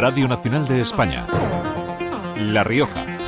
Radio Nacional de España. La Rioja.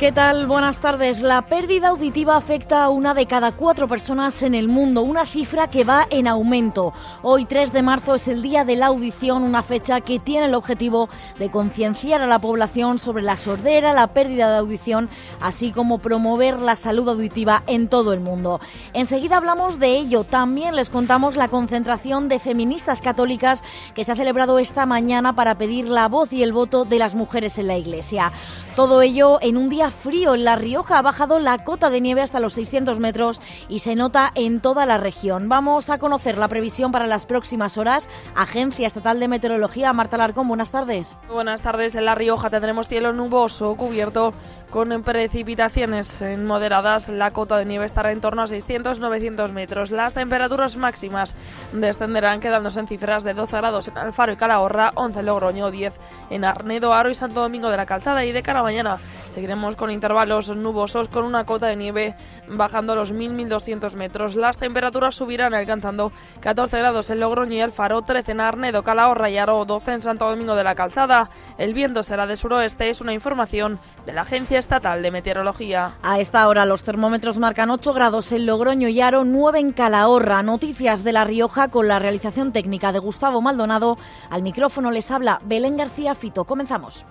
¿Qué tal? Buenas tardes. La pérdida auditiva afecta a una de cada cuatro personas en el mundo, una cifra que va en aumento. Hoy, 3 de marzo, es el Día de la Audición, una fecha que tiene el objetivo de concienciar a la población sobre la sordera, la pérdida de audición, así como promover la salud auditiva en todo el mundo. Enseguida hablamos de ello. También les contamos la concentración de feministas católicas que se ha celebrado esta mañana para pedir la voz y el voto de las mujeres en la Iglesia. Todo ello en un día frío. En La Rioja ha bajado la cota de nieve hasta los 600 metros y se nota en toda la región. Vamos a conocer la previsión para las próximas horas. Agencia Estatal de Meteorología, Marta Larcón, buenas tardes. Buenas tardes. En La Rioja tendremos cielo nuboso cubierto con precipitaciones moderadas, la cota de nieve estará en torno a 600-900 metros. Las temperaturas máximas descenderán quedándose en cifras de 12 grados en Alfaro y Calahorra, 11 en Logroño, 10 en Arnedo, Aro y Santo Domingo de la Calzada. Y de cara mañana seguiremos con intervalos nubosos con una cota de nieve bajando a los 1000-1200 metros. Las temperaturas subirán alcanzando 14 grados en Logroño y Alfaro, 13 en Arnedo, Calahorra y Aro, 12 en Santo Domingo de la Calzada. El viento será de suroeste, es una información de la Agencia Estatal de Meteorología. A esta hora los termómetros marcan 8 grados en Logroño y Aro, 9 en Calahorra. Noticias de La Rioja con la realización técnica de Gustavo Maldonado. Al micrófono les habla Belén García Fito. Comenzamos.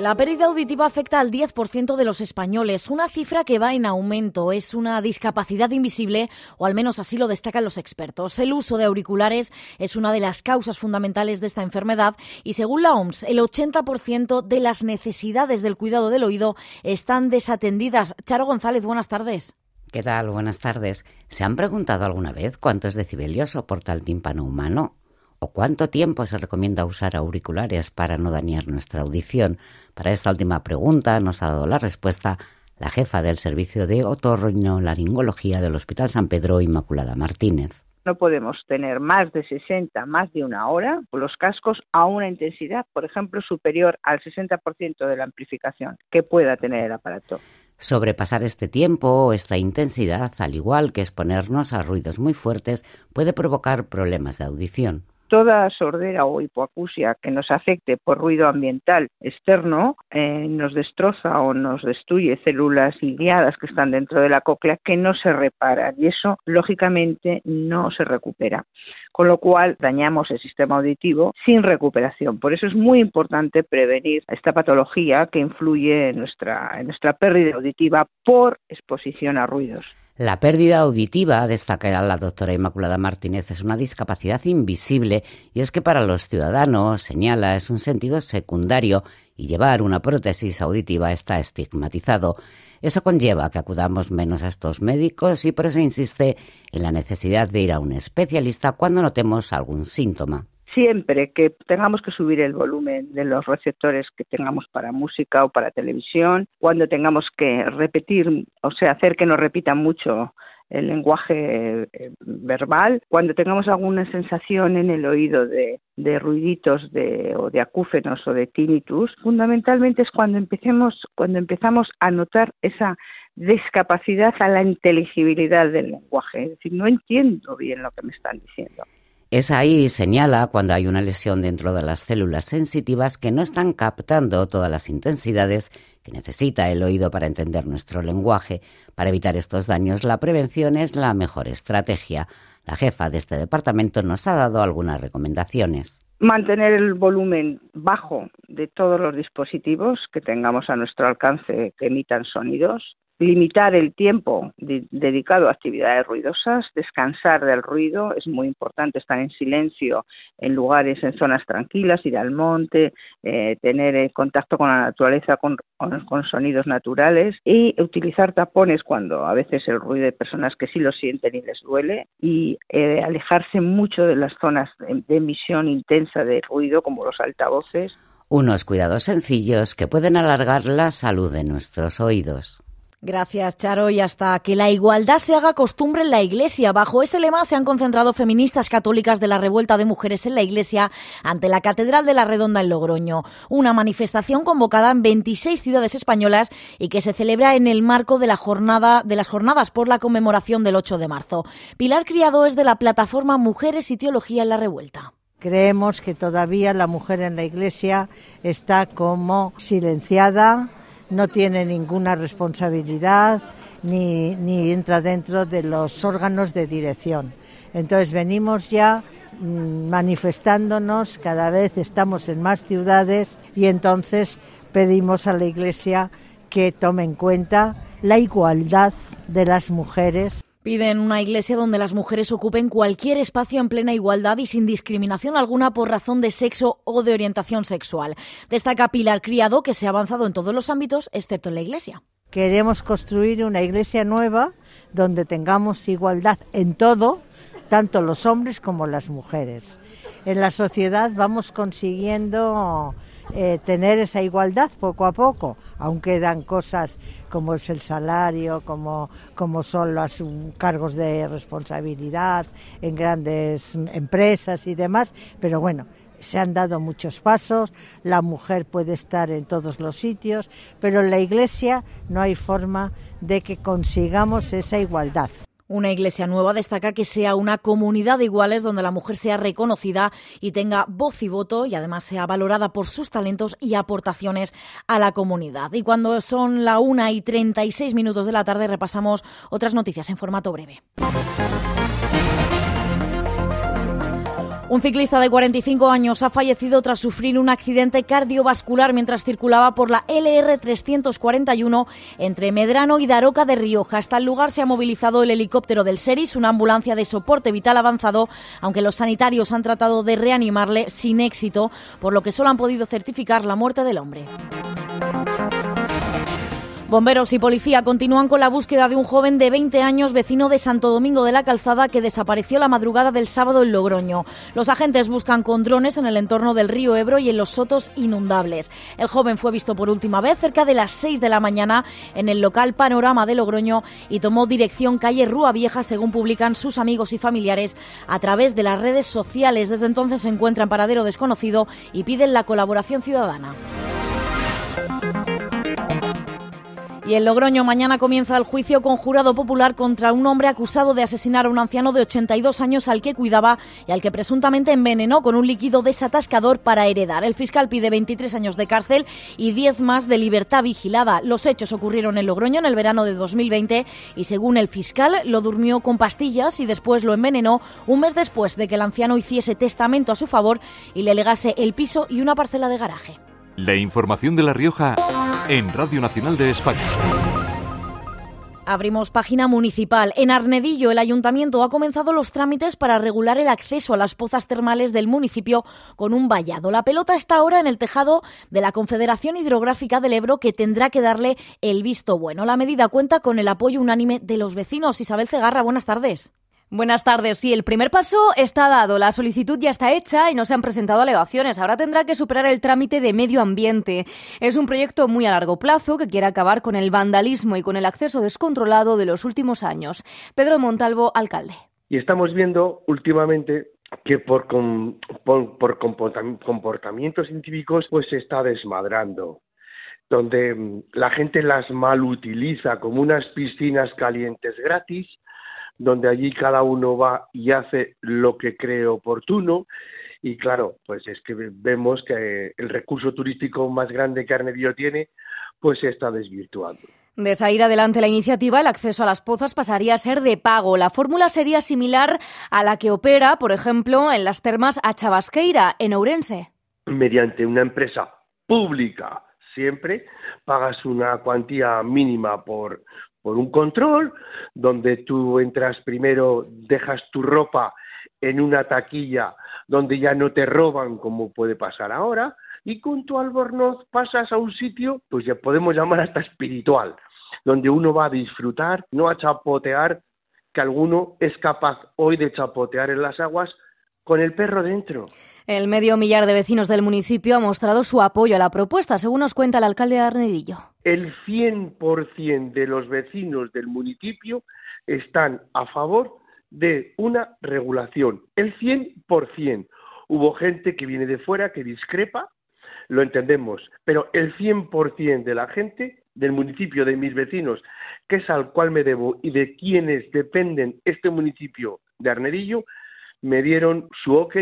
La pérdida auditiva afecta al 10% de los españoles, una cifra que va en aumento. Es una discapacidad invisible, o al menos así lo destacan los expertos. El uso de auriculares es una de las causas fundamentales de esta enfermedad y según la OMS, el 80% de las necesidades del cuidado del oído están desatendidas. Charo González, buenas tardes. ¿Qué tal? Buenas tardes. ¿Se han preguntado alguna vez cuántos decibelios soporta el tímpano humano? ¿O cuánto tiempo se recomienda usar auriculares para no dañar nuestra audición? Para esta última pregunta nos ha dado la respuesta la jefa del Servicio de Otorrinolaringología del Hospital San Pedro, Inmaculada Martínez. No podemos tener más de 60, más de una hora, los cascos a una intensidad, por ejemplo, superior al 60% de la amplificación que pueda tener el aparato. Sobrepasar este tiempo o esta intensidad, al igual que exponernos a ruidos muy fuertes, puede provocar problemas de audición toda sordera o hipoacusia que nos afecte por ruido ambiental externo eh, nos destroza o nos destruye células iliadas que están dentro de la cóclea que no se reparan y eso lógicamente no se recupera. Con lo cual dañamos el sistema auditivo sin recuperación. Por eso es muy importante prevenir esta patología que influye en nuestra, en nuestra pérdida auditiva por exposición a ruidos. La pérdida auditiva, destaca la doctora Inmaculada Martínez, es una discapacidad invisible y es que para los ciudadanos, señala, es un sentido secundario y llevar una prótesis auditiva está estigmatizado. Eso conlleva que acudamos menos a estos médicos y por eso insiste en la necesidad de ir a un especialista cuando notemos algún síntoma siempre que tengamos que subir el volumen de los receptores que tengamos para música o para televisión, cuando tengamos que repetir, o sea, hacer que nos repita mucho el lenguaje eh, verbal, cuando tengamos alguna sensación en el oído de, ruiditos de, o de acúfenos o de tinnitus, fundamentalmente es cuando empecemos, cuando empezamos a notar esa discapacidad a la inteligibilidad del lenguaje, es decir, no entiendo bien lo que me están diciendo. Es ahí, señala, cuando hay una lesión dentro de las células sensitivas que no están captando todas las intensidades que necesita el oído para entender nuestro lenguaje. Para evitar estos daños, la prevención es la mejor estrategia. La jefa de este departamento nos ha dado algunas recomendaciones mantener el volumen bajo de todos los dispositivos que tengamos a nuestro alcance que emitan sonidos, limitar el tiempo dedicado a actividades ruidosas, descansar del ruido, es muy importante estar en silencio en lugares, en zonas tranquilas, ir al monte, eh, tener contacto con la naturaleza con, sonidos naturales y utilizar tapones cuando a veces el ruido de personas que sí lo sienten y les duele y eh, alejarse mucho de las zonas de emisión intensa de ruido como los altavoces. Unos cuidados sencillos que pueden alargar la salud de nuestros oídos. Gracias, Charo. Y hasta que la igualdad se haga costumbre en la Iglesia. Bajo ese lema se han concentrado feministas católicas de la revuelta de mujeres en la Iglesia ante la Catedral de la Redonda en Logroño. Una manifestación convocada en 26 ciudades españolas y que se celebra en el marco de la jornada de las jornadas por la conmemoración del 8 de marzo. Pilar Criado es de la plataforma Mujeres y Teología en la Revuelta. Creemos que todavía la mujer en la Iglesia está como silenciada no tiene ninguna responsabilidad ni, ni entra dentro de los órganos de dirección. Entonces venimos ya mm, manifestándonos, cada vez estamos en más ciudades y entonces pedimos a la Iglesia que tome en cuenta la igualdad de las mujeres Piden una iglesia donde las mujeres ocupen cualquier espacio en plena igualdad y sin discriminación alguna por razón de sexo o de orientación sexual. Destaca Pilar Criado que se ha avanzado en todos los ámbitos excepto en la iglesia. Queremos construir una iglesia nueva donde tengamos igualdad en todo, tanto los hombres como las mujeres. En la sociedad vamos consiguiendo eh, tener esa igualdad poco a poco. Aún quedan cosas como es el salario, como, como son los cargos de responsabilidad en grandes empresas y demás, pero bueno, se han dado muchos pasos, la mujer puede estar en todos los sitios, pero en la Iglesia no hay forma de que consigamos esa igualdad. Una iglesia nueva destaca que sea una comunidad de iguales donde la mujer sea reconocida y tenga voz y voto y además sea valorada por sus talentos y aportaciones a la comunidad. Y cuando son la una y 36 minutos de la tarde repasamos otras noticias en formato breve. Un ciclista de 45 años ha fallecido tras sufrir un accidente cardiovascular mientras circulaba por la LR 341 entre Medrano y Daroca de Rioja. Hasta el lugar se ha movilizado el helicóptero del SERIS, una ambulancia de soporte vital avanzado, aunque los sanitarios han tratado de reanimarle sin éxito, por lo que solo han podido certificar la muerte del hombre. Bomberos y policía continúan con la búsqueda de un joven de 20 años vecino de Santo Domingo de la Calzada que desapareció la madrugada del sábado en Logroño. Los agentes buscan con drones en el entorno del río Ebro y en los sotos inundables. El joven fue visto por última vez cerca de las 6 de la mañana en el local Panorama de Logroño y tomó dirección calle Rúa Vieja según publican sus amigos y familiares a través de las redes sociales. Desde entonces se encuentra en paradero desconocido y piden la colaboración ciudadana. Y en Logroño mañana comienza el juicio con jurado popular contra un hombre acusado de asesinar a un anciano de 82 años al que cuidaba y al que presuntamente envenenó con un líquido desatascador para heredar. El fiscal pide 23 años de cárcel y 10 más de libertad vigilada. Los hechos ocurrieron en Logroño en el verano de 2020 y según el fiscal lo durmió con pastillas y después lo envenenó un mes después de que el anciano hiciese testamento a su favor y le legase el piso y una parcela de garaje. La información de La Rioja en Radio Nacional de España. Abrimos página municipal. En Arnedillo, el ayuntamiento ha comenzado los trámites para regular el acceso a las pozas termales del municipio con un vallado. La pelota está ahora en el tejado de la Confederación Hidrográfica del Ebro, que tendrá que darle el visto bueno. La medida cuenta con el apoyo unánime de los vecinos. Isabel Cegarra, buenas tardes. Buenas tardes. Sí, el primer paso está dado. La solicitud ya está hecha y no se han presentado alegaciones. Ahora tendrá que superar el trámite de medio ambiente. Es un proyecto muy a largo plazo que quiere acabar con el vandalismo y con el acceso descontrolado de los últimos años. Pedro Montalvo, alcalde. Y estamos viendo últimamente que por, por, comportamientos científicos pues se está desmadrando donde mm, la gente las mal utiliza como unas piscinas calientes gratis donde allí cada uno va y hace lo que cree oportuno. Y claro, pues es que vemos que el recurso turístico más grande que Arnedillo tiene, pues se está desvirtuando. De salir adelante la iniciativa, el acceso a las pozas pasaría a ser de pago. La fórmula sería similar a la que opera, por ejemplo, en las termas a Chabasqueira, en Ourense. Mediante una empresa pública, siempre pagas una cuantía mínima por, por un control donde tú entras primero, dejas tu ropa en una taquilla donde ya no te roban como puede pasar ahora y con tu albornoz pasas a un sitio, pues ya podemos llamar hasta espiritual, donde uno va a disfrutar, no a chapotear, que alguno es capaz hoy de chapotear en las aguas con el perro dentro. El medio millar de vecinos del municipio ha mostrado su apoyo a la propuesta, según nos cuenta el alcalde de Arnedillo el 100% de los vecinos del municipio están a favor de una regulación, el 100%. Hubo gente que viene de fuera que discrepa, lo entendemos, pero el 100% de la gente del municipio, de mis vecinos, que es al cual me debo y de quienes dependen este municipio de Arnerillo, me dieron su ok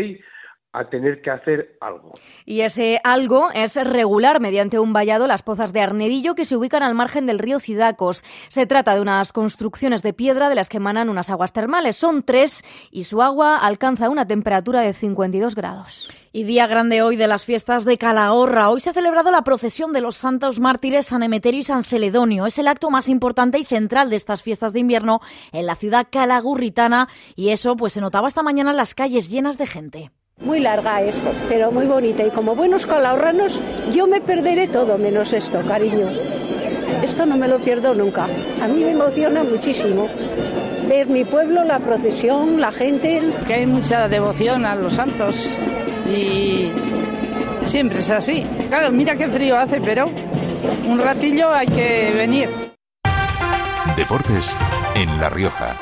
a tener que hacer algo. Y ese algo es regular mediante un vallado las pozas de Arnedillo que se ubican al margen del río Cidacos. Se trata de unas construcciones de piedra de las que emanan unas aguas termales. Son tres y su agua alcanza una temperatura de 52 grados. Y día grande hoy de las fiestas de Calahorra. Hoy se ha celebrado la procesión de los santos mártires San Emeterio y San Celedonio. Es el acto más importante y central de estas fiestas de invierno en la ciudad calagurritana y eso pues se notaba esta mañana en las calles llenas de gente. Muy larga eso, pero muy bonita. Y como buenos calahorranos, yo me perderé todo menos esto, cariño. Esto no me lo pierdo nunca. A mí me emociona muchísimo ver mi pueblo, la procesión, la gente. Que hay mucha devoción a los santos y siempre es así. Claro, mira qué frío hace, pero un ratillo hay que venir. Deportes en La Rioja.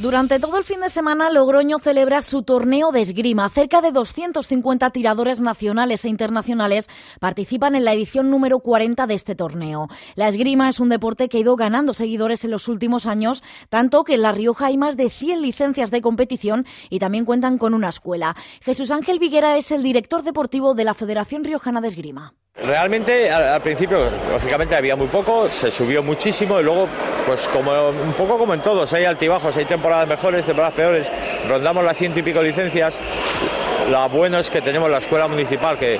Durante todo el fin de semana, Logroño celebra su torneo de esgrima. Cerca de 250 tiradores nacionales e internacionales participan en la edición número 40 de este torneo. La esgrima es un deporte que ha ido ganando seguidores en los últimos años, tanto que en La Rioja hay más de 100 licencias de competición y también cuentan con una escuela. Jesús Ángel Viguera es el director deportivo de la Federación Riojana de Esgrima. Realmente al, principio, lógicamente había muy poco, se subió muchísimo y luego, pues como un poco como en todos, hay altibajos, hay temporadas mejores, temporadas peores, rondamos las ciento y pico licencias. Lo bueno es que tenemos la escuela municipal que,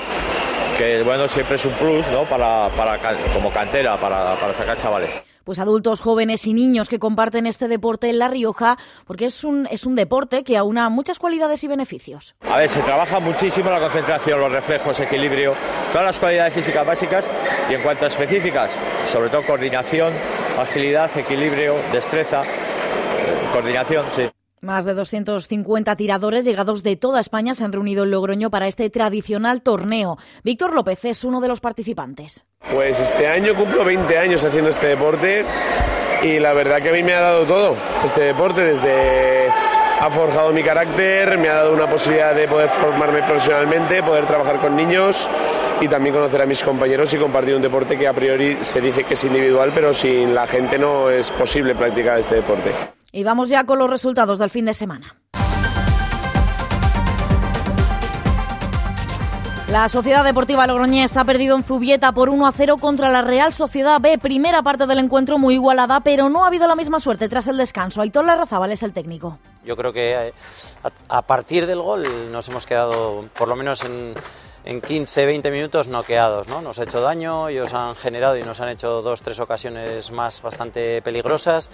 que bueno, siempre es un plus, ¿no? Para, para como cantera, para, para sacar chavales pues adultos, jóvenes y niños que comparten este deporte en La Rioja, porque es un, es un deporte que aúna muchas cualidades y beneficios. A ver, se trabaja muchísimo la concentración, los reflejos, equilibrio, todas las cualidades físicas básicas y en cuanto a específicas, sobre todo coordinación, agilidad, equilibrio, destreza, eh, coordinación, sí. Más de 250 tiradores llegados de toda España se han reunido en Logroño para este tradicional torneo. Víctor López es uno de los participantes. Pues este año cumplo 20 años haciendo este deporte y la verdad que a mí me ha dado todo este deporte desde ha forjado mi carácter, me ha dado una posibilidad de poder formarme profesionalmente, poder trabajar con niños y también conocer a mis compañeros y compartir un deporte que a priori se dice que es individual, pero sin la gente no es posible practicar este deporte. Y vamos ya con los resultados del fin de semana. La Sociedad Deportiva Logroñés ha perdido en Zubieta por 1 a 0 contra la Real Sociedad B. Primera parte del encuentro muy igualada, pero no ha habido la misma suerte tras el descanso. Aitor Larrazábal es el técnico. Yo creo que eh, a partir del gol nos hemos quedado, por lo menos en, en 15, 20 minutos noqueados. ¿no? Nos ha hecho daño, ellos han generado y nos han hecho dos, tres ocasiones más bastante peligrosas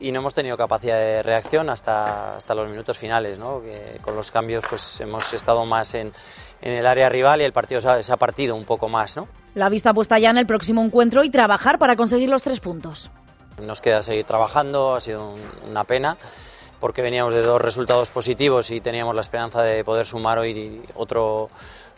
y no hemos tenido capacidad de reacción hasta, hasta los minutos finales, ¿no? que con los cambios pues hemos estado más en, en el área rival y el partido se ha, partido un poco más. ¿no? La vista puesta ya en el próximo encuentro y trabajar para conseguir los tres puntos. Nos queda seguir trabajando, ha sido una pena porque veníamos de dos resultados positivos y teníamos la esperanza de poder sumar hoy otro,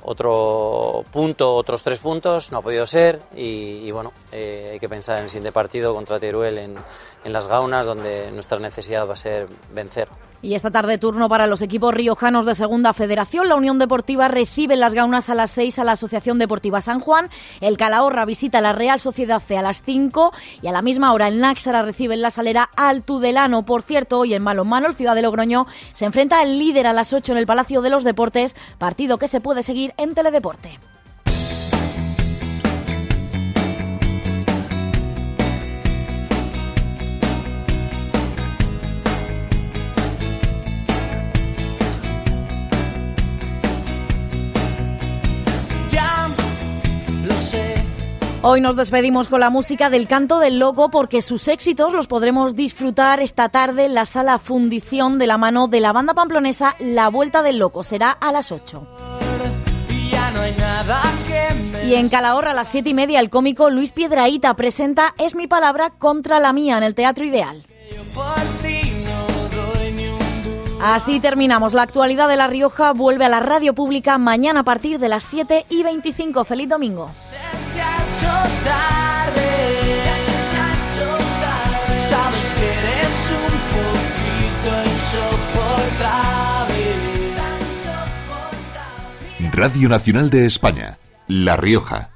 otro punto, otros tres puntos, no ha podido ser y, bueno, eh, hay que pensar en el siguiente partido contra Teruel en, en Las Gaunas, donde nuestra necesidad va a ser vencer. Y esta tarde turno para los equipos riojanos de Segunda Federación. La Unión Deportiva recibe en Las Gaunas a las 6 a la Asociación Deportiva San Juan. El Calahorra visita la Real Sociedad C a las 5 y a la misma hora el Náxara recibe en la Salera al Tudelano. Por cierto, hoy en Malomano, el Ciudad de Logroño se enfrenta al líder a las 8 en el Palacio de los Deportes, partido que se puede seguir en Teledeporte. Hoy nos despedimos con la música del Canto del Loco porque sus éxitos los podremos disfrutar esta tarde en la sala Fundición de la mano de la banda pamplonesa La Vuelta del Loco. Será a las 8. Y en Calahorra a las 7 y media el cómico Luis Piedraíta presenta Es mi palabra contra la mía en el Teatro Ideal. Así terminamos. La actualidad de La Rioja vuelve a la radio pública mañana a partir de las 7 y 25. Feliz domingo. Se ha hecho tarde. Sabes que eres un poquito insoportable. Radio Nacional de España, La Rioja.